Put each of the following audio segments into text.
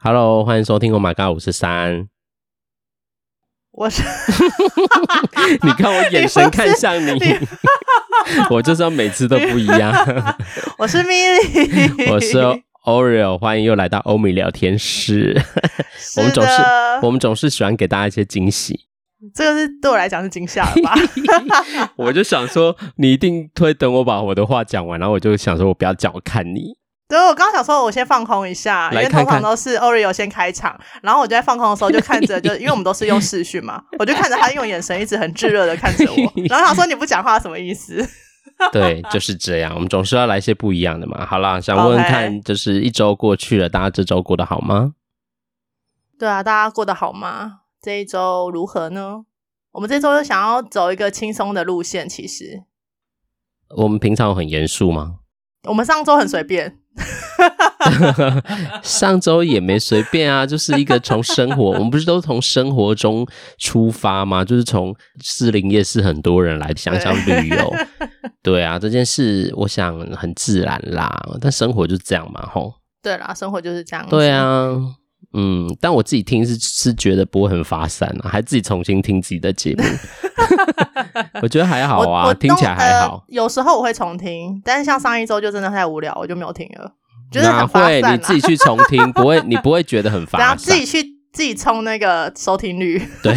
Hello，欢迎收听 Oh My God 五十三。我是，你看我眼神看向你，你 我就是要每次都不一样。我是 Milly，我是 Oreo，欢迎又来到欧米聊天室。我们总是我们总是喜欢给大家一些惊喜，这个是对我来讲是惊吓了吧？我就想说，你一定会等我把我的话讲完，然后我就想说我不要讲，我看你。对，我刚想说，我先放空一下，因为通常都是 Oreo 先开场，然后我就在放空的时候就看着，就因为我们都是用视讯嘛，我就看着他用眼神一直很炙热的看着我，然后他说你不讲话什么意思？对，就是这样，我们总是要来一些不一样的嘛。好啦，想问问看，就是一周过去了，大家这周过得好吗？对啊，大家过得好吗？这一周如何呢？我们这周又想要走一个轻松的路线，其实我们平常很严肃吗？我们上周很随便。上周也没随便啊，就是一个从生活，我们不是都从生活中出发吗？就是从士林夜市很多人来想想旅游，对啊，这件事我想很自然啦。但生活就是这样嘛，吼。对啦，生活就是这样。对啊，嗯，但我自己听是是觉得不会很发散啊，还自己重新听自己的节目，我觉得还好啊，听起来还好。有时候我会重听，但是像上一周就真的太无聊，我就没有听了。哪会？你自己去重听，不会，你不会觉得很烦。然后自己去自己冲那个收听率，对，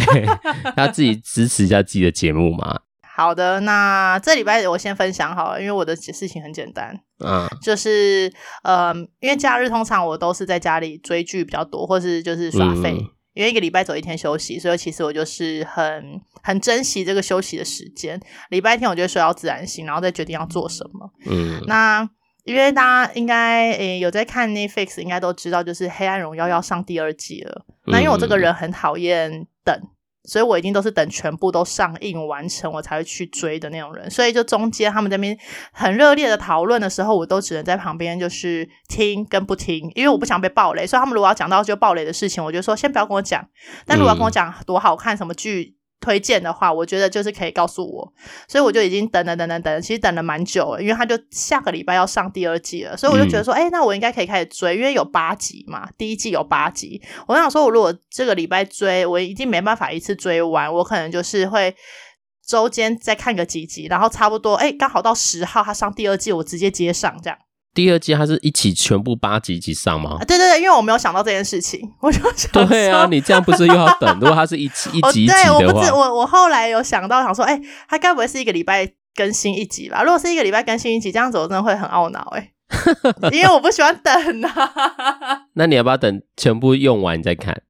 要自己支持一下自己的节目嘛。好的，那这礼拜我先分享好了，因为我的事情很简单，嗯，就是呃，因为假日通常我都是在家里追剧比较多，或是就是耍废，嗯、因为一个礼拜走一天休息，所以其实我就是很很珍惜这个休息的时间。礼拜天我就会睡到自然醒，然后再决定要做什么。嗯，那。因为大家应该诶有在看 Netflix，应该都知道，就是《黑暗荣耀》要上第二季了。那因为我这个人很讨厌等，所以我一定都是等全部都上映完成，我才会去追的那种人。所以就中间他们这边很热烈的讨论的时候，我都只能在旁边就是听跟不听，因为我不想被暴雷。所以他们如果要讲到就暴雷的事情，我就说先不要跟我讲。但如果要跟我讲多好看什么剧，推荐的话，我觉得就是可以告诉我，所以我就已经等了等等等，其实等了蛮久了，因为他就下个礼拜要上第二季了，所以我就觉得说，哎、嗯欸，那我应该可以开始追，因为有八集嘛，第一季有八集，我想说，我如果这个礼拜追，我已经没办法一次追完，我可能就是会周间再看个几集，然后差不多，哎、欸，刚好到十号他上第二季，我直接接上这样。第二季它是一起全部八集一起上吗？对对对，因为我没有想到这件事情，我就想对啊，你这样不是又要等？如果它是一集一集一集的话，我不是我我后来有想到想说，哎，它该不会是一个礼拜更新一集吧？如果是一个礼拜更新一集，这样子我真的会很懊恼哎，因为我不喜欢等啊。那你要不要等全部用完再看？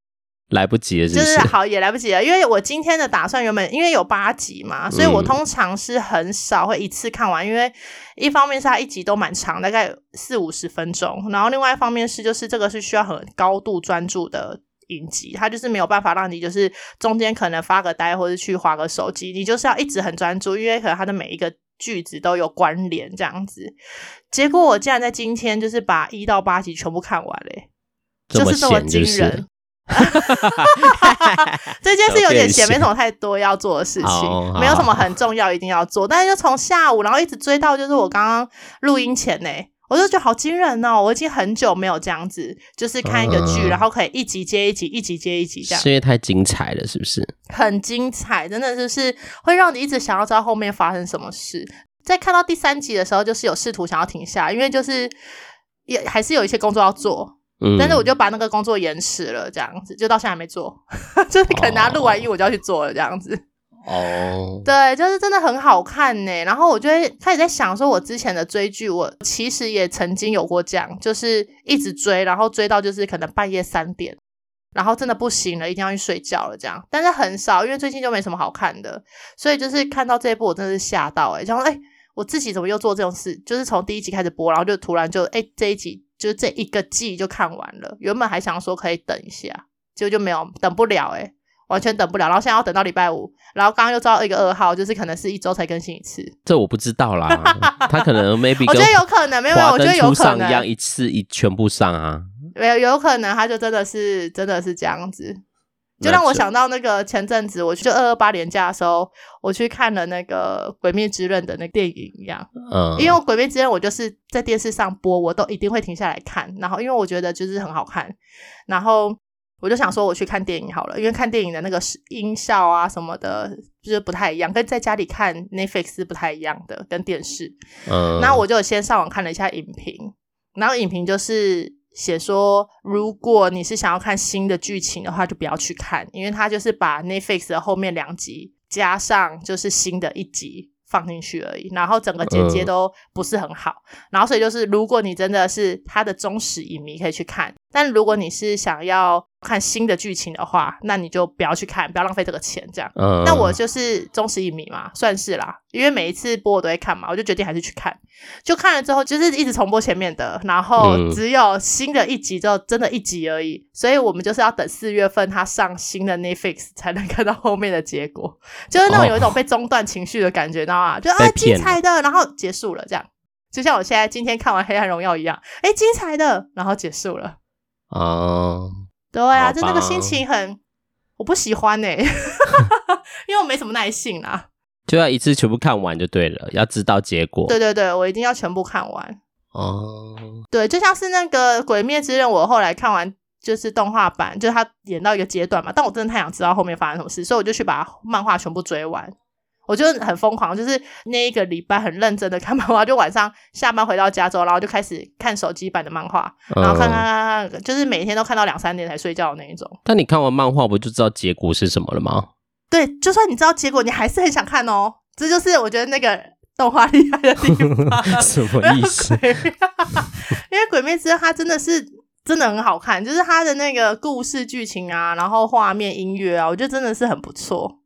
来不及了是不是，就是好也来不及了，因为我今天的打算原本因为有八集嘛，所以我通常是很少会一次看完，嗯、因为一方面是它一集都蛮长，大概四五十分钟，然后另外一方面是就是这个是需要很高度专注的影集，它就是没有办法让你就是中间可能发个呆或者去划个手机，你就是要一直很专注，因为可能它的每一个句子都有关联这样子。结果我竟然在今天就是把一到八集全部看完嘞，就是这么惊人。这件事有点闲，没什么太多要做的事情，哦、没有什么很重要一定要做。但是就从下午，然后一直追到就是我刚刚录音前呢，我就觉得好惊人哦！我已经很久没有这样子，就是看一个剧，嗯、然后可以一集接一集，一集接一集这样。是因为太精彩了，是不是？很精彩，真的就是会让你一直想要知道后面发生什么事。在看到第三集的时候，就是有试图想要停下，因为就是也还是有一些工作要做。但是我就把那个工作延迟了，这样子就到现在还没做，就是可能他录完音我就要去做了，这样子。哦，对，就是真的很好看呢。然后我就会开始在想，说我之前的追剧，我其实也曾经有过这样，就是一直追，然后追到就是可能半夜三点，然后真的不行了，一定要去睡觉了，这样。但是很少，因为最近就没什么好看的，所以就是看到这一部，我真的是吓到诶，想说诶，我自己怎么又做这种事？就是从第一集开始播，然后就突然就诶，这一集。就这一个季就看完了，原本还想说可以等一下，结果就没有等不了诶、欸、完全等不了。然后现在要等到礼拜五，然后刚刚又知道一个二号，就是可能是一周才更新一次。这我不知道啦，他可能 maybe 我觉得有可能，没有，我觉得有可能一样一次一全部上啊，没有，有可能他就真的是真的是这样子。就让我想到那个前阵子，我去二二八年假的时候，我去看了那个《鬼灭之刃》的那个电影一样。嗯，因为《鬼灭之刃》我就是在电视上播，我都一定会停下来看。然后，因为我觉得就是很好看，然后我就想说我去看电影好了，因为看电影的那个音效啊什么的，就是不太一样，跟在家里看 Netflix 是不太一样的，跟电视。嗯，那我就先上网看了一下影评，然后影评就是。写说，如果你是想要看新的剧情的话，就不要去看，因为它就是把 Netflix 的后面两集加上就是新的一集放进去而已，然后整个剪接都不是很好，呃、然后所以就是如果你真的是他的忠实影迷，可以去看，但如果你是想要。看新的剧情的话，那你就不要去看，不要浪费这个钱，这样。嗯。那我就是忠实影迷嘛，算是啦，因为每一次播我都会看嘛，我就决定还是去看。就看了之后，就是一直重播前面的，然后只有新的一集，就真的一集而已。嗯。所以我们就是要等四月份它上新的 Netflix 才能看到后面的结果，就是那种有一种被中断情绪的感觉，知道吗？就啊精彩的，然后结束了，这样。就像我现在今天看完《黑暗荣耀》一样，哎，精彩的，然后结束了。哦。对啊，就那个心情很，我不喜欢呢、欸，因为我没什么耐性啦。就要一次全部看完就对了，要知道结果。对对对，我一定要全部看完。哦，对，就像是那个《鬼灭之刃》，我后来看完就是动画版，就是他演到一个阶段嘛，但我真的太想知道后面发生什么事，所以我就去把漫画全部追完。我就很疯狂，就是那一个礼拜很认真的看漫画，就晚上下班回到家之后，然后就开始看手机版的漫画，然后看看看看，就是每天都看到两三点才睡觉的那一种。但你看完漫画不就知道结果是什么了吗？对，就算你知道结果，你还是很想看哦。这就是我觉得那个动画厉害的地方。什么意思？因为《鬼灭之刃》它真的是真的很好看，就是它的那个故事剧情啊，然后画面、音乐啊，我觉得真的是很不错。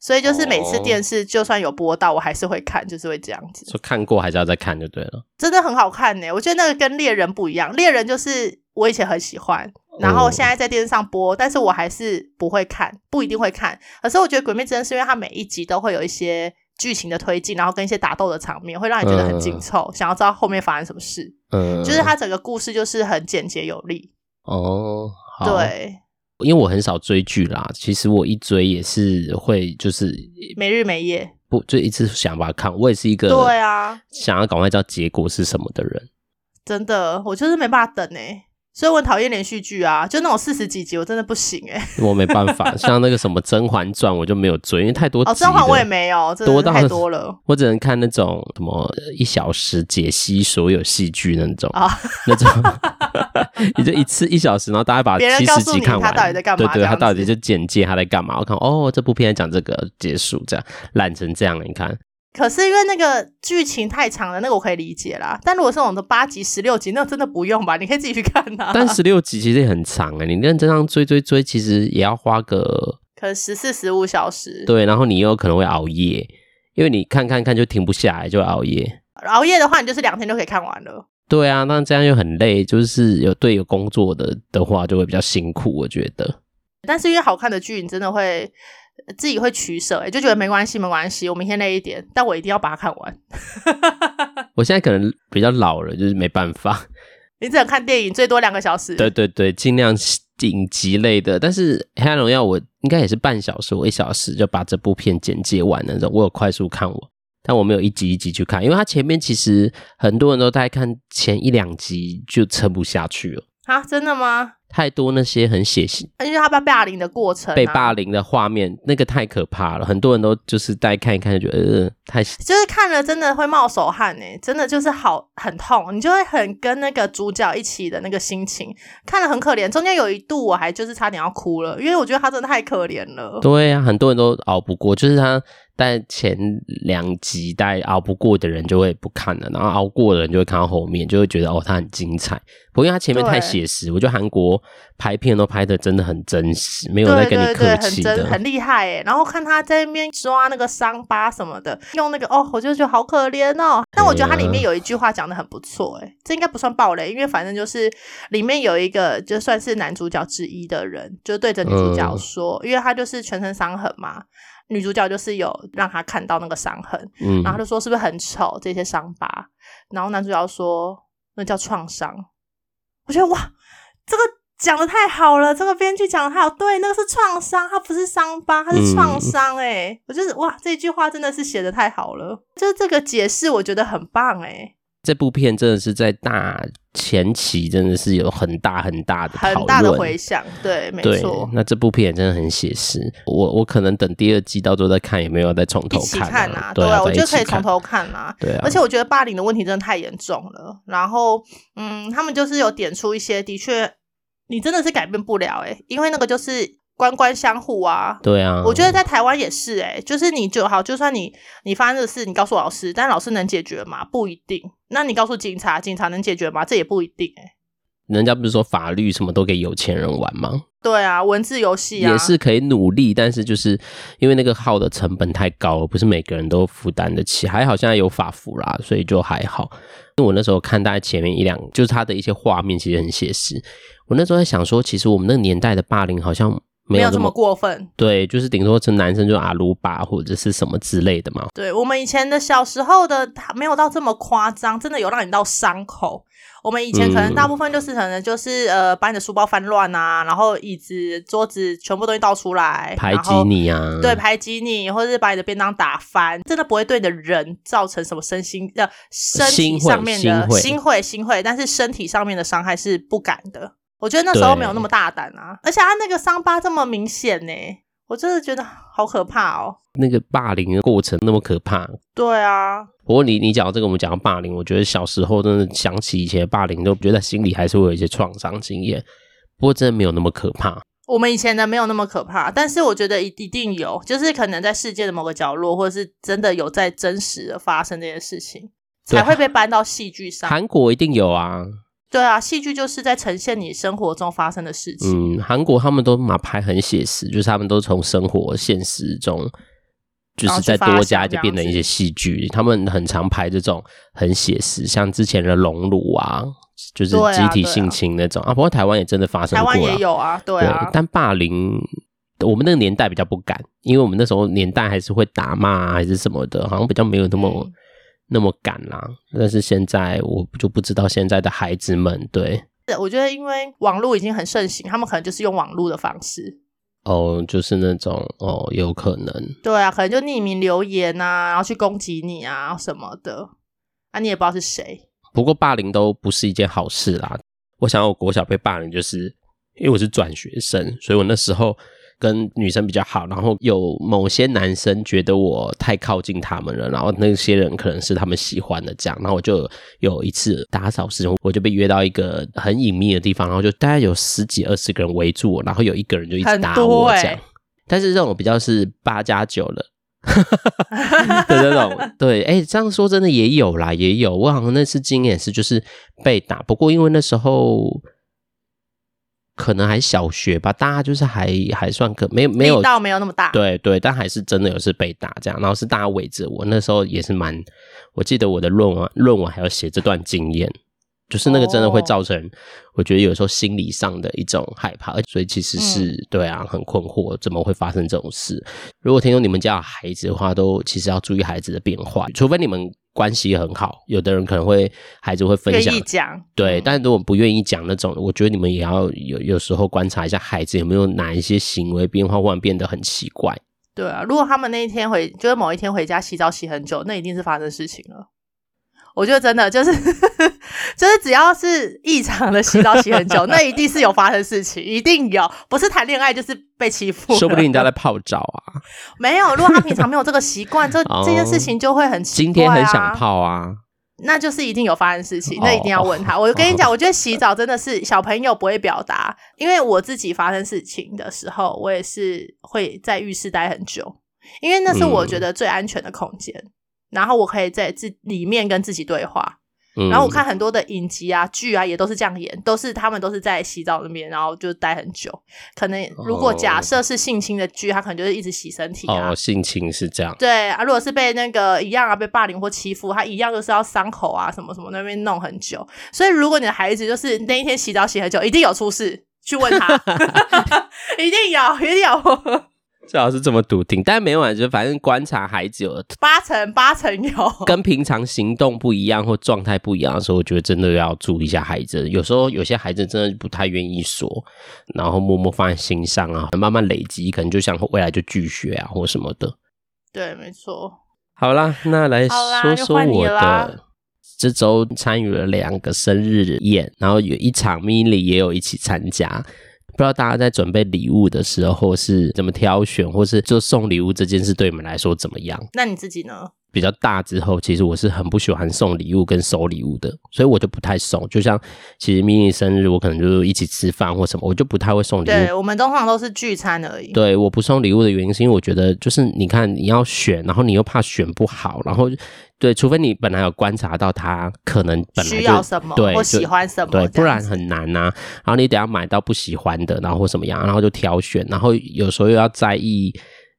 所以就是每次电视就算有播到，我还是会看，就是会这样子。就看过还是要再看就对了。真的很好看呢，我觉得那个跟猎人不一样。猎人就是我以前很喜欢，然后现在在电视上播，但是我还是不会看，不一定会看。可是我觉得《鬼灭之刃》是因为它每一集都会有一些剧情的推进，然后跟一些打斗的场面，会让你觉得很紧凑，想要知道后面发生什么事。嗯，就是它整个故事就是很简洁有力。哦，对。因为我很少追剧啦，其实我一追也是会就是没日没夜，不就一直想把它看。我也是一个对啊，想要赶快知道结果是什么的人。真的，我就是没办法等哎、欸。所以我很讨厌连续剧啊，就那种四十几集，我真的不行哎、欸。我没办法，像那个什么《甄嬛传》，我就没有追，因为太多集。哦，《甄嬛》我也没有，真的太多了。我只能看那种什么一小时解析所有戏剧那种，啊、那种，你就一次一小时，然后大家把七十集看完。他到底在干嘛？对对，他到底就简介他在干嘛？我看哦，这部片讲这个结束，这样烂成这样，你看。可是因为那个剧情太长了，那个我可以理解啦。但如果是我们的八集、十六集，那真的不用吧？你可以自己去看呐、啊。但十六集其实也很长哎、欸，你认真上追追追，其实也要花个可能十四、十五小时。对，然后你又可能会熬夜，因为你看看看就停不下来，就熬夜。熬夜的话，你就是两天就可以看完了。对啊，那这样又很累，就是有对有工作的的话，就会比较辛苦，我觉得。但是因为好看的剧，你真的会。自己会取舍，哎，就觉得没关系，没关系，我明天累一点，但我一定要把它看完。我现在可能比较老了，就是没办法。你只能看电影，最多两个小时。对对对，尽量顶级类的。但是《黑暗荣耀》我应该也是半小时，我一小时就把这部片简介完那种。我有快速看完，但我没有一集一集去看，因为它前面其实很多人都在看前一两集就撑不下去了。啊，真的吗？太多那些很血腥，因为他被霸凌的过程、啊，被霸凌的画面，那个太可怕了。很多人都就是在看一看，就觉得呃太，就是看了真的会冒手汗哎，真的就是好很痛，你就会很跟那个主角一起的那个心情，看了很可怜。中间有一度我还就是差点要哭了，因为我觉得他真的太可怜了。对呀、啊，很多人都熬不过，就是他。但前两集，大概熬不过的人就会不看了，然后熬过的人就会看到后面，就会觉得哦，他很精彩。不过因为他前面太写实，我觉得韩国拍片都拍的真的很真实，没有在跟你客气的，对对对，很厉害诶。然后看他在那边抓那个伤疤什么的，用那个哦，我就觉得好可怜哦。但我觉得它里面有一句话讲的很不错，诶，这应该不算暴雷，因为反正就是里面有一个就算是男主角之一的人，就对着女主角说，嗯、因为他就是全身伤痕嘛。女主角就是有让他看到那个伤痕，嗯，然后他就说是不是很丑这些伤疤，然后男主角说那叫创伤。我觉得哇，这个讲的太好了，这个编剧讲的太好，对，那个是创伤，它不是伤疤，它是创伤。哎，我就是哇，这句话真的是写的太好了，就是这个解释，我觉得很棒哎。这部片真的是在大前期，真的是有很大很大的很大的回响，对，没错。那这部片真的很写实，我我可能等第二季到时候再看，有没有再从头看，看啊？对啊，我觉得可以从头看啊。对啊，而且我觉得霸凌的问题真的太严重了。然后，嗯，他们就是有点出一些，的确。你真的是改变不了诶、欸，因为那个就是官官相护啊。对啊，我觉得在台湾也是诶、欸，就是你就好，就算你你发生的事，你告诉老师，但老师能解决吗？不一定。那你告诉警察，警察能解决吗？这也不一定诶、欸。人家不是说法律什么都给有钱人玩吗？对啊，文字游戏啊，也是可以努力，但是就是因为那个号的成本太高了，不是每个人都负担得起。还好现在有法服啦，所以就还好。因为我那时候看大家前面一两，就是他的一些画面，其实很写实。我那时候在想说，其实我们那个年代的霸凌好像没有这么，过分。对，就是顶多是男生就阿鲁巴或者是什么之类的嘛。对，我们以前的小时候的，他没有到这么夸张，真的有让你到伤口。我们以前可能大部分就是可能就是、嗯、呃，把你的书包翻乱啊，然后椅子、桌子全部东西倒出来，排挤你啊，对，排挤你，或者是把你的便当打翻，真的不会对你的人造成什么身心呃身体上面的心会心会，但是身体上面的伤害是不敢的。我觉得那时候没有那么大胆啊，而且他那个伤疤这么明显呢，我真的觉得好可怕哦。那个霸凌的过程那么可怕。对啊。不过你你讲到这个，我们讲到霸凌，我觉得小时候真的想起以前的霸凌，都觉得心里还是会有一些创伤经验。不过真的没有那么可怕。我们以前的没有那么可怕，但是我觉得一一定有，就是可能在世界的某个角落，或者是真的有在真实的发生这件事情，才会被搬到戏剧上。韩国一定有啊。对啊，戏剧就是在呈现你生活中发生的事情。嗯，韩国他们都嘛拍很写实，就是他们都从生活现实中，就是再多加就变成一些戏剧。他们很常拍这种很写实，像之前的《熔炉》啊，就是集体性侵那种啊，啊，啊。不过台湾也真的发生过，台湾也有啊，对啊。对，但霸凌，我们那个年代比较不敢，因为我们那时候年代还是会打骂啊，还是什么的，好像比较没有那么。嗯那么赶啦，但是现在我就不知道现在的孩子们对，我觉得因为网络已经很盛行，他们可能就是用网络的方式哦，就是那种哦，有可能对啊，可能就匿名留言啊，然后去攻击你啊什么的，啊你也不知道是谁。不过霸凌都不是一件好事啦。我想我国小被霸凌，就是因为我是转学生，所以我那时候。跟女生比较好，然后有某些男生觉得我太靠近他们了，然后那些人可能是他们喜欢的这样，然后我就有一次打扫时，我就被约到一个很隐秘的地方，然后就大概有十几二十个人围住我，然后有一个人就一直打我这样，欸、但是这种比较是八加九了 的这种，对，哎、欸，这样说真的也有啦，也有，我好像那次经验是就是被打，不过因为那时候。可能还小学吧，大家就是还还算可没有没有力道没有那么大，对对，但还是真的有是被打这样，然后是大家围着我，那时候也是蛮，我记得我的论文论文还要写这段经验，就是那个真的会造成，我觉得有时候心理上的一种害怕，所以其实是、嗯、对啊，很困惑，怎么会发生这种事？如果听说你们家有孩子的话，都其实要注意孩子的变化，除非你们。关系很好，有的人可能会孩子会分享，讲对，但如果不愿意讲那种，我觉得你们也要有有时候观察一下孩子有没有哪一些行为变化，忽然变得很奇怪。对啊，如果他们那一天回，就是某一天回家洗澡洗很久，那一定是发生事情了。我觉得真的就是，就是只要是异常的洗澡洗很久，那一定是有发生事情，一定有，不是谈恋爱就是被欺负。说不定人家在泡澡啊。没有，如果他平常没有这个习惯，这 这件事情就会很奇怪啊。今天很想泡啊，那就是一定有发生事情，那一定要问他。我跟你讲，我觉得洗澡真的是小朋友不会表达，因为我自己发生事情的时候，我也是会在浴室待很久，因为那是我觉得最安全的空间。嗯然后我可以在自里面跟自己对话，嗯、然后我看很多的影集啊、剧啊，也都是这样演，都是他们都是在洗澡那边，然后就待很久。可能如果假设是性侵的剧，他可能就是一直洗身体啊。哦，性侵是这样。对啊，如果是被那个一样啊，被霸凌或欺负，他一样就是要伤口啊什么什么那边弄很久。所以如果你的孩子就是那一天洗澡洗很久，一定有出事，去问他，一定有，一定有。最好是这么笃定，但每晚，就反正观察孩子有八成八成有跟平常行动不一样或状态不一样的时候，我觉得真的要注意一下孩子。有时候有些孩子真的不太愿意说，然后默默放在心上啊，慢慢累积，可能就像未来就拒绝啊或什么的。对，没错。好啦，那来说说我的这周参与了两个生日宴，然后有一场 Milly 也有一起参加。不知道大家在准备礼物的时候是怎么挑选，或是就送礼物这件事对你们来说怎么样？那你自己呢？比较大之后，其实我是很不喜欢送礼物跟收礼物的，所以我就不太送。就像其实 Milly 生日，我可能就是一起吃饭或什么，我就不太会送礼物。对，我们通常都是聚餐而已。对，我不送礼物的原因是因为我觉得，就是你看你要选，然后你又怕选不好，然后对，除非你本来有观察到他可能本来需要什么，对，或喜欢什么，对，不然很难呐、啊。然后你等下买到不喜欢的，然后或什么样，然后就挑选，然后有时候又要在意。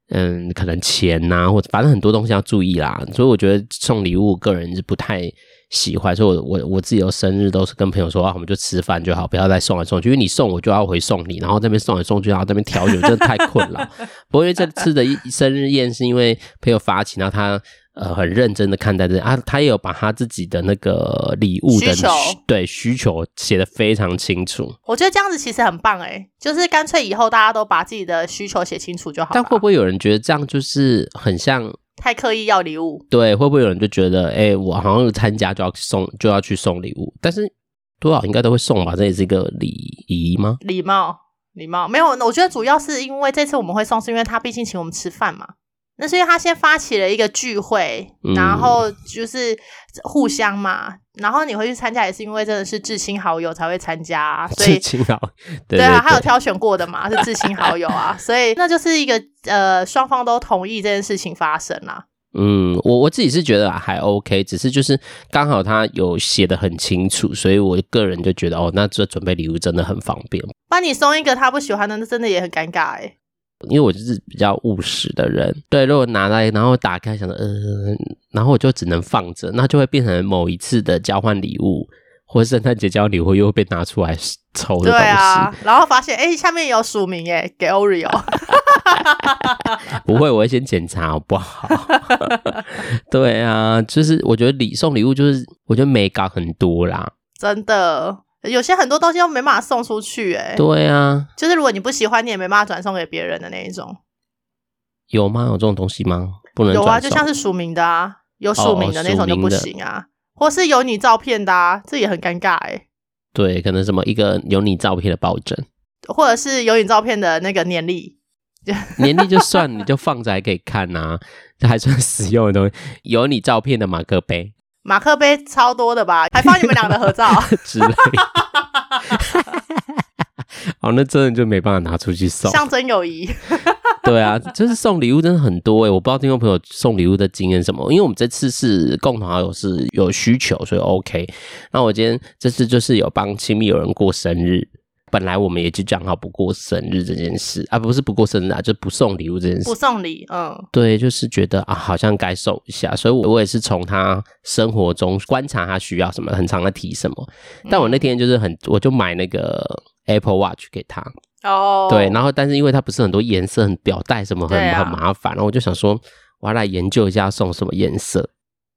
嗯，可能钱呐、啊，或者反正很多东西要注意啦，所以我觉得送礼物，个人是不太喜欢。所以我我我自己的生日都是跟朋友说啊，我们就吃饭就好，不要再送来送去，因为你送我就要回送你，然后这边送来送去，然后这边调酒，真的太困了。不过因为这次的生日宴是因为朋友发起，然后他。呃，很认真的看待这啊，他也有把他自己的那个礼物的需求对需求写得非常清楚。我觉得这样子其实很棒诶，就是干脆以后大家都把自己的需求写清楚就好。但会不会有人觉得这样就是很像太刻意要礼物？对，会不会有人就觉得，哎，我好像参加就要送就要去送礼物？但是多少应该都会送吧？这也是一个礼仪吗？礼貌，礼貌没有。我觉得主要是因为这次我们会送，是因为他毕竟请我们吃饭嘛。那是因为他先发起了一个聚会，然后就是互相嘛，嗯、然后你会去参加也是因为真的是至亲好友才会参加，啊，所以至亲好对，对啊，他有挑选过的嘛，是至亲好友啊，所以那就是一个呃双方都同意这件事情发生啦。嗯，我我自己是觉得还 OK，只是就是刚好他有写的很清楚，所以我个人就觉得哦，那这准备礼物真的很方便。帮你送一个他不喜欢的，那真的也很尴尬哎。因为我就是比较务实的人，对，如果拿来然后打开，想着，嗯，然后我就只能放着，那就会变成某一次的交换礼物，或者圣诞节交换礼物又会被拿出来抽的东西。对啊，然后发现，哎，下面有署名耶，给 Oreo。不会，我会先检查好不好？对啊，就是我觉得礼送礼物就是，我觉得美感很多啦，真的。有些很多东西都没办法送出去，欸，哎，对啊，就是如果你不喜欢，你也没办法转送给别人的那一种。有吗？有这种东西吗？不能有啊，就像是署名的啊，有署名的那种就不行啊，哦，或是有你照片的啊，这也很尴尬哎，欸。对，可能什么一个有你照片的抱枕，或者是有你照片的那个年历，年历就算你就放着还可以看呐，啊，这还算实用的东西。有你照片的马克杯。马克杯超多的吧，还放你们俩的合照 之类。好，那真的就没办法拿出去送，象征友谊。对啊，就是送礼物真的很多哎，我不知道听众朋友送礼物的经验什么，因为我们这次是共同好友是有需求，所以 OK。那我今天这次就是有帮亲密友人过生日。本来我们也就讲好不过生日这件事啊，不是不过生日啊，就不送礼物这件事。不送礼，嗯，对，就是觉得啊，好像该送一下，所以我我也是从他生活中观察他需要什么，很常的提什么。但我那天就是很，我就买那个 Apple Watch 给他哦，对，然后但是因为它不是很多颜色，很表带什么很很麻烦，然后我就想说，我要来研究一下送什么颜色，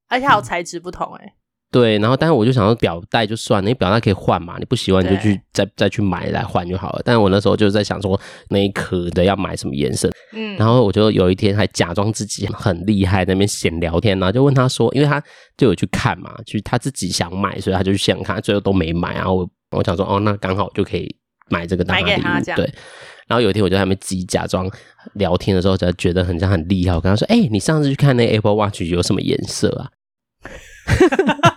而且还有材质不同哎、欸。对，然后但是我就想说表带就算了，因为表带可以换嘛，你不喜欢你就去再再去买来换就好了。但是我那时候就是在想说，那一颗的要买什么颜色？嗯，然后我就有一天还假装自己很厉害，在那边闲聊天，然后就问他说，因为他就有去看嘛，就他自己想买，所以他就去现场看，最后都没买。然后我我想说，哦，那刚好就可以买这个当礼物。对，然后有一天我就在那边自己假装聊天的时候，才觉得很像很厉害。我跟他说，哎、欸，你上次去看那 Apple Watch 有什么颜色啊？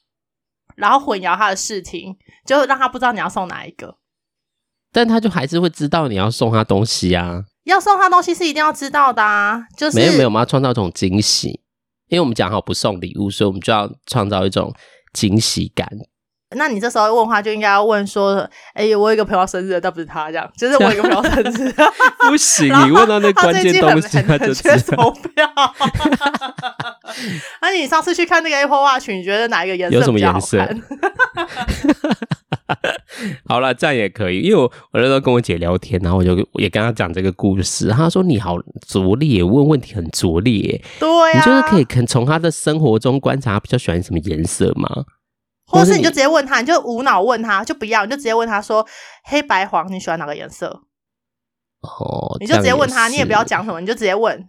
然后混淆他的视听，就让他不知道你要送哪一个。但他就还是会知道你要送他东西啊。要送他东西是一定要知道的啊，就是没有没有，我们要创造一种惊喜，因为我们讲好不送礼物，所以我们就要创造一种惊喜感。那你这时候问话就应该要问说：“哎、欸，我有一个朋友生日，但不是他这样，就是我有一个朋友生日，不行，你问到那关键东西，他就缺手表。那你上次去看那个 Apple Watch，你觉得哪一个颜色？有什么颜色？好了，这样也可以，因为我我那时候跟我姐聊天，然后我就也跟她讲这个故事。她说：“你好拙劣，问问题很拙劣。”对你就是可以肯从她的生活中观察，比较喜欢什么颜色吗？或者是你就直接问他，你就无脑问他，就不要，你就直接问他说：“黑白黄，你喜欢哪个颜色？”哦，你就直接问他，你也不要讲什么，你就直接问，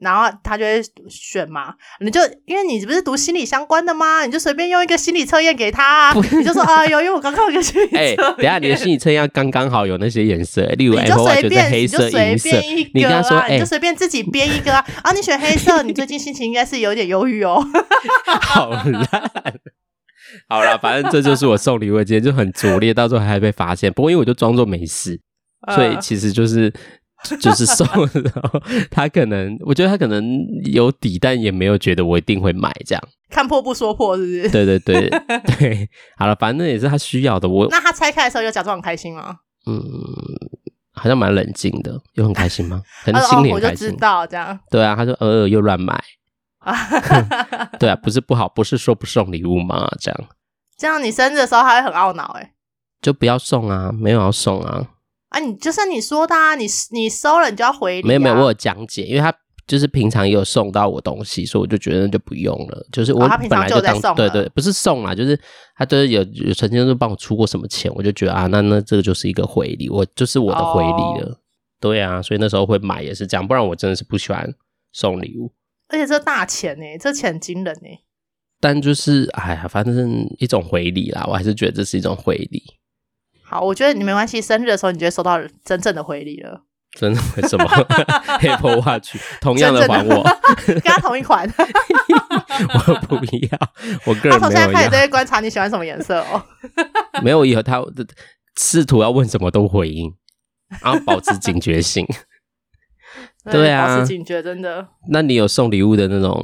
然后他就会选嘛。你就因为你不是读心理相关的吗？你就随便用一个心理测验给他，你就说：“哎呦，因为我刚刚有一个心理 测验。欸”等下你的心理测验刚刚好有那些颜色，例如 Watch 就是黑色、银色，你跟他说：“哎，你就随便自己编一个啊。”啊，你选黑色，你最近心情应该是有点忧郁哦。好烂。好了，反正这就是我送礼物，今天就很拙劣，到时候还被发现。不过因为我就装作没事，所以其实就是就是送然后，他可能我觉得他可能有底，但也没有觉得我一定会买这样。看破不说破，是不是？对对对 对。好了，反正也是他需要的。我那他拆开的时候有假装很开心吗？嗯，好像蛮冷静的。有很开心吗？很心里开心。我就知道这样。对啊，他说偶尔又乱买。对啊，不是不好，不是说不送礼物吗？这样，这样你生日的时候他会很懊恼哎，就不要送啊，没有要送啊。啊，你就是你说的啊，你你收了你就要回礼啊。没有没有，我有讲解，因为他就是平常也有送到我东西，所以我就觉得就不用了。就是我本来就当、哦、对对，不是送啊，就是他就是有有曾经都帮我出过什么钱，我就觉得啊，那那这个就是一个回礼，我就是我的回礼了。哦、对啊，所以那时候会买也是这样，不然我真的是不喜欢送礼物。而且这大钱呢，这钱惊人呢。但就是哎呀，反正是一种回礼啦，我还是觉得这是一种回礼。好，我觉得你没关系。生日的时候，你就会收到真正的回礼了。真的？为什么？Apple Watch 同样的还我，跟他同一款。我不要，我个人没有。他从现在开始都会观察你喜欢什么颜色哦。没有以后，他试图要问什么都回应，然后保持警觉性。对啊，保持警觉，真的。那你有送礼物的那种，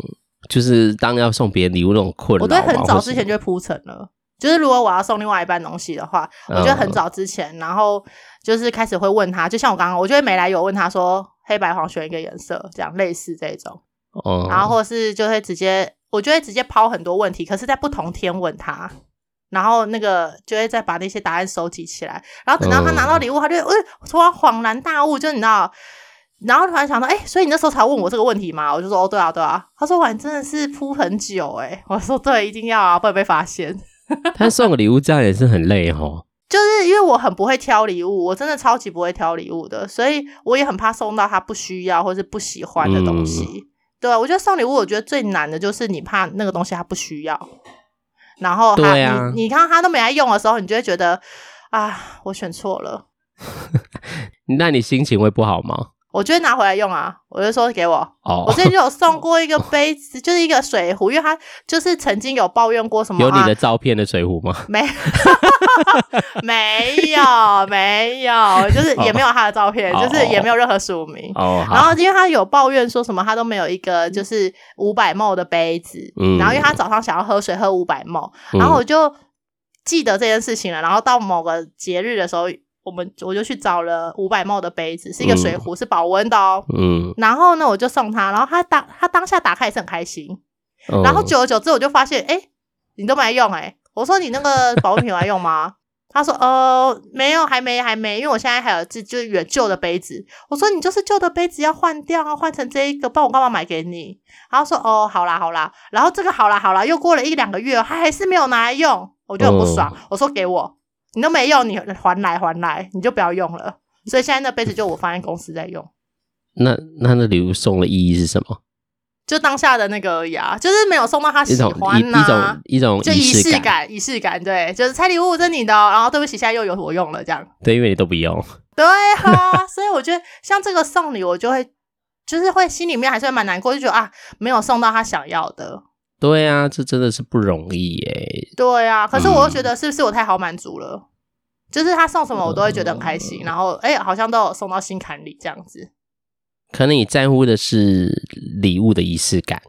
就是当要送别人礼物那种困扰吗？我都很早之前就铺陈了，就是如果我要送另外一半东西的话，我就很早之前，然后就是开始会问他，就像我刚刚，我就会没来由问他说黑白黄选一个颜色，这样类似这种。哦。然后或是就会直接，我就会直接抛很多问题，可是在不同天问他，然后那个就会再把那些答案收集起来，然后等到他拿到礼物，他就会哎突然恍然大悟，就你知道。然后突然想到，哎、欸，所以你那时候才问我这个问题吗？我就说，哦，对啊，对啊。他说，哇，你真的是铺很久，哎。我说，对，一定要啊，不然被发现。他送个礼物这样也是很累哦。就是因为我很不会挑礼物，我真的超级不会挑礼物的，所以我也很怕送到他不需要或是不喜欢的东西。嗯、对，我觉得送礼物，我觉得最难的就是你怕那个东西他不需要，然后他啊，你你看他都没来用的时候，你就会觉得啊，我选错了。那你心情会不好吗？我就会拿回来用啊，我就说给我。哦，我之前就有送过一个杯子，就是一个水壶，因为他就是曾经有抱怨过什么。有你的照片的水壶吗？没，没有，没有，就是也没有他的照片，哦、就是也没有任何署名。哦。然后因为他有抱怨说什么，他都没有一个就是五百 ml 的杯子。嗯。然后因为他早上想要喝水，喝五百 ml，然后我就记得这件事情了。然后到某个节日的时候。我们我就去找了五百 ml 的杯子，是一个水壶，嗯、是保温的哦。嗯，然后呢，我就送他，然后他当他当下打开也是很开心。嗯、然后久而久之，我就发现，哎，你都没来用哎。我说你那个保温瓶有来用吗？他说，呃，没有，还没，还没，因为我现在还有这就是原旧的杯子。我说你就是旧的杯子要换掉啊，换成这一个，不然我干嘛买给你？然后说，哦，好啦，好啦。然后这个好啦，好啦，又过了一两个月，他还是没有拿来用，我就很不爽。嗯、我说给我。你都没用，你还来还来，你就不要用了。所以现在那杯子就我放在公司在用。那那那礼物送的意义是什么？就当下的那个而已啊，就是没有送到他喜欢呐、啊，一种一种就仪式感，仪式感，对，就是拆礼物这是你的，然后对不起，现在又有我用了这样。对，因为你都不用。对啊，所以我觉得像这个送礼，我就会就是会心里面还是会蛮难过，就觉得啊，没有送到他想要的。对啊，这真的是不容易耶。对啊，可是我又觉得是不是我太好满足了？嗯、就是他送什么我都会觉得很开心，嗯、然后哎，好像都有送到心坎里这样子。可能你在乎的是礼物的仪式感。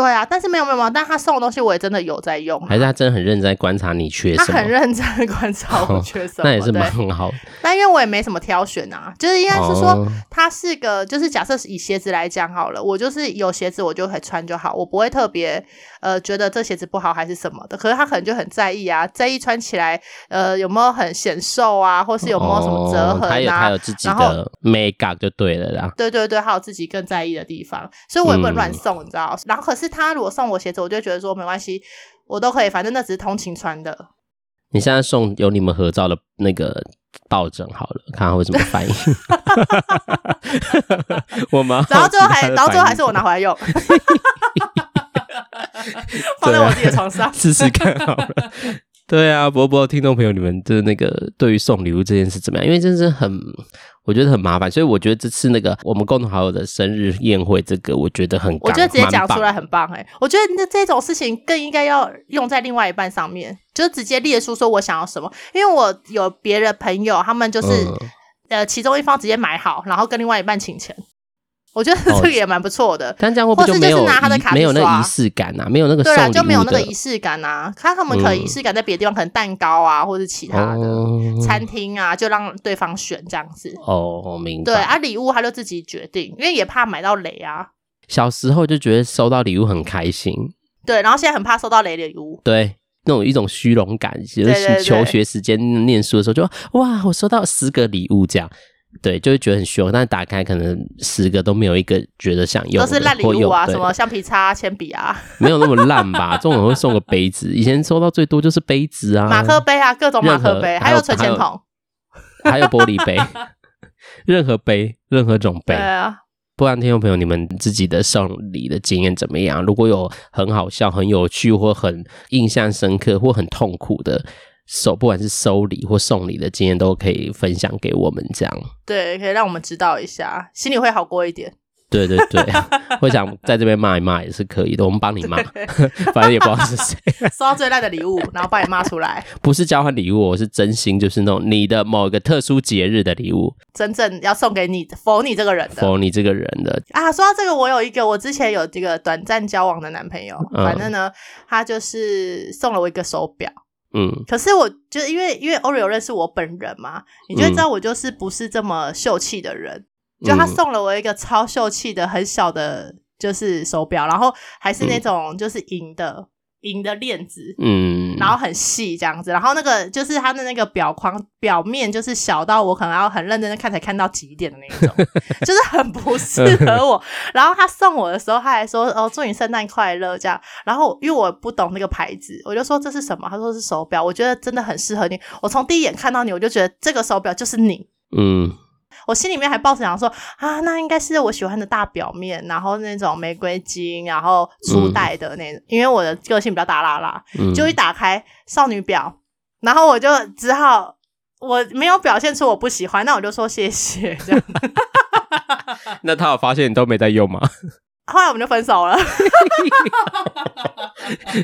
对啊，但是没有没有没有，但他送的东西我也真的有在用，还是他真的很认真在观察你缺什么？他很认真观察我缺什么，哦、那也是蛮好。但因为我也没什么挑选啊，就是应该是说，他是个，就是假设以鞋子来讲好了，我就是有鞋子我就可以穿就好，我不会特别呃觉得这鞋子不好还是什么的。可是他可能就很在意啊，在意穿起来呃有没有很显瘦啊，或是有没有什么折痕啊？他有他有自己的 make up 就对了啦。对对对，还有自己更在意的地方，所以我也不能乱送，嗯、你知道？然后可是他如果送我鞋子，我就觉得说没关系，我都可以，反正那只是通勤穿的。你现在送有你们合照的那个抱枕好了，看他会怎么反应。我吗？然后最后还，然后最后还是我拿回来用，放在我自己的床上 试试看好了。对啊，不过不知道听众朋友你们的那个对于送礼物这件事怎么样？因为真是很。我觉得很麻烦，所以我觉得这次那个我们共同好友的生日宴会，这个我觉得很，我觉得直接讲出来很棒哎、欸。我觉得那这种事情更应该要用在另外一半上面，就是直接列出说我想要什么。因为我有别的朋友，他们就是、嗯、呃其中一方直接买好，然后跟另外一半请钱。我觉得这个也蛮不错的，哦、但这样会不会就没有拿他的卡没有那个仪式感啊？没有那个对啊，就没有那个仪式感啊。他他们可能仪式感在别的地方，可能蛋糕啊，或者其他的、嗯、餐厅啊，就让对方选这样子。哦，明白。对啊，礼物他就自己决定，因为也怕买到雷啊。小时候就觉得收到礼物很开心，对，然后现在很怕收到雷的礼物，对，那种一种虚荣感。其实求学时间念书的时候就，就哇，我收到十个礼物这样。对，就会觉得很凶，但是打开可能十个都没有一个觉得想用，都是烂礼物啊，什么橡皮擦、铅笔啊，没有那么烂吧？这种人会送个杯子，以前收到最多就是杯子啊，马克杯啊，各种马克杯，还有存钱筒，还有玻璃杯，任何杯，任何种杯。对啊，不然听众朋友，你们自己的送礼的经验怎么样？如果有很好笑、很有趣，或很印象深刻，或很痛苦的。收不管是收礼或送礼的经验，都可以分享给我们，这样对，可以让我们知道一下，心里会好过一点。对对对，会想在这边骂一骂也是可以的，我们帮你骂，反正也不知道是谁 收到最烂的礼物，然后帮你骂出来。不是交换礼物，我是真心，就是那种你的某一个特殊节日的礼物，真正要送给你，for 你这个人的，for 你这个人的啊。说到这个，我有一个，我之前有这个短暂交往的男朋友，嗯、反正呢，他就是送了我一个手表。嗯，可是我就因为因为 Oreo 认识我本人嘛，你就知道我就是不是这么秀气的人。嗯、就他送了我一个超秀气的很小的，就是手表，然后还是那种就是银的。银的链子，嗯，然后很细这样子，然后那个就是它的那个表框表面就是小到我可能要很认真的看才看到几点的那种，就是很不适合我。然后他送我的时候，他还说：“哦，祝你圣诞快乐。”这样，然后因为我不懂那个牌子，我就说这是什么？他说是手表，我觉得真的很适合你。我从第一眼看到你，我就觉得这个手表就是你，嗯。我心里面还抱着想说啊，那应该是我喜欢的大表面，然后那种玫瑰金，然后初代的那种，嗯、因为我的个性比较大啦啦，嗯、就一打开少女表，然后我就只好我没有表现出我不喜欢，那我就说谢谢这样。那他有发现你都没在用吗？后来我们就分手了，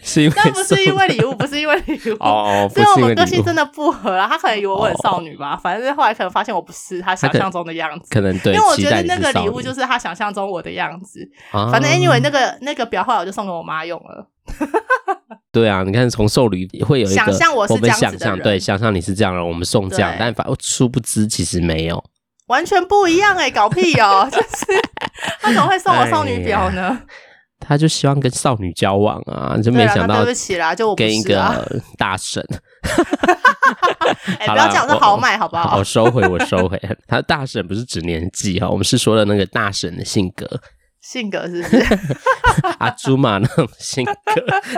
是因为但不是因为礼物，不是因为礼物。哦，所以我们个性真的不合了。他可能以为我很少女吧，反正后来可能发现我不是他想象中的样子，可能对，因为我觉得那个礼物就是他想象中我的样子。反正 anyway 那个那个表后来我就送给我妈用了。对啊，你看从送礼会有一个想象我是这样子的人，想象对，想象你是这样的，我们送这样，但反殊不知其实没有。完全不一样哎、欸，搞屁哦！就是他怎么会送我少女表呢、哎？他就希望跟少女交往啊，就没想到对不起啦，就我跟一个大神。哎，不要讲的豪迈好不好？我收回，我收回。他大神不是指年纪哈，我们是说的那个大神的性格。性格是不是 阿朱嘛那种性格？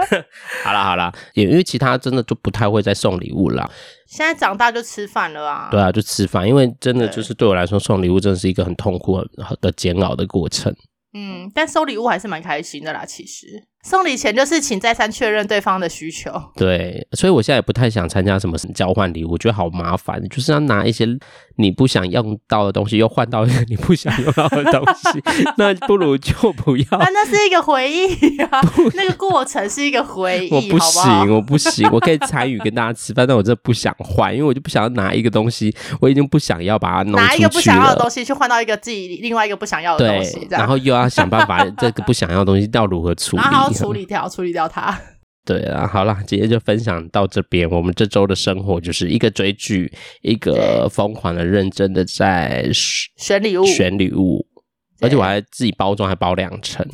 好啦好啦，也因为其他真的就不太会再送礼物了。现在长大就吃饭了啊。对啊，就吃饭，因为真的就是对我来说，送礼物真的是一个很痛苦的煎熬的过程。嗯，但收礼物还是蛮开心的啦。其实送礼前就是请再三确认对方的需求。对，所以我现在也不太想参加什么交换礼物，我觉得好麻烦，就是要拿一些你不想用到的东西，又换到一个你不想用到的东西，那不如就不要。那那是一个回忆啊，那个过程是一个回忆。我不行，好好我不行，我可以参与跟大家吃饭，但我真的不想换，因为我就不想要拿一个东西，我已经不想要把它弄出去了。拿一个不想要的东西去换到一个自己另外一个不想要的东西，然后又要想办法这个不想要的东西要如何处理。处理掉，处理掉它。对啊，好啦，今天就分享到这边。我们这周的生活就是一个追剧，一个疯狂的、认真的在选礼物，选礼物，而且我还自己包装，还包两层，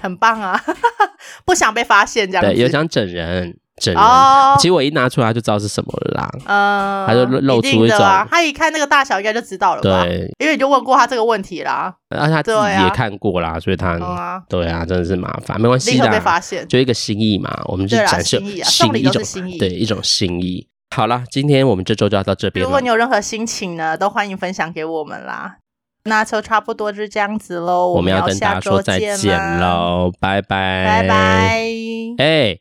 很棒啊！不想被发现，这样子。对，有想整人。哦，其实我一拿出来就知道是什么了啦。嗯，他就露出一种，他一看那个大小应该就知道了吧？对，因为你就问过他这个问题啦。然后他自己也看过啦，所以他，对啊，真的是麻烦，没关系的。被发现，就一个心意嘛，我们就展示心意，一种心意，对，一种心意。好了，今天我们这周就要到这边。如果你有任何心情呢，都欢迎分享给我们啦。那就差不多就这样子喽，我们要跟大家说再见喽，拜拜，拜拜，哎。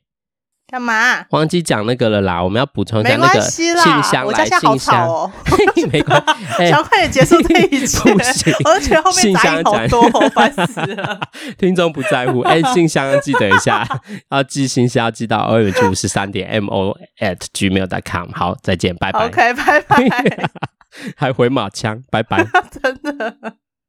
干嘛？忘记讲那个了啦！我们要补充一下那个信箱，我家现在好吵哦。没关系，想快点结束这一集。不行，而且后面杂音好多，烦死了。听众不在乎，哎，信箱记得一下，要寄信箱要寄到 o m g 五十三点 m o at gmail dot com。好，再见，拜拜。OK，拜拜。还回马枪，拜拜。真的。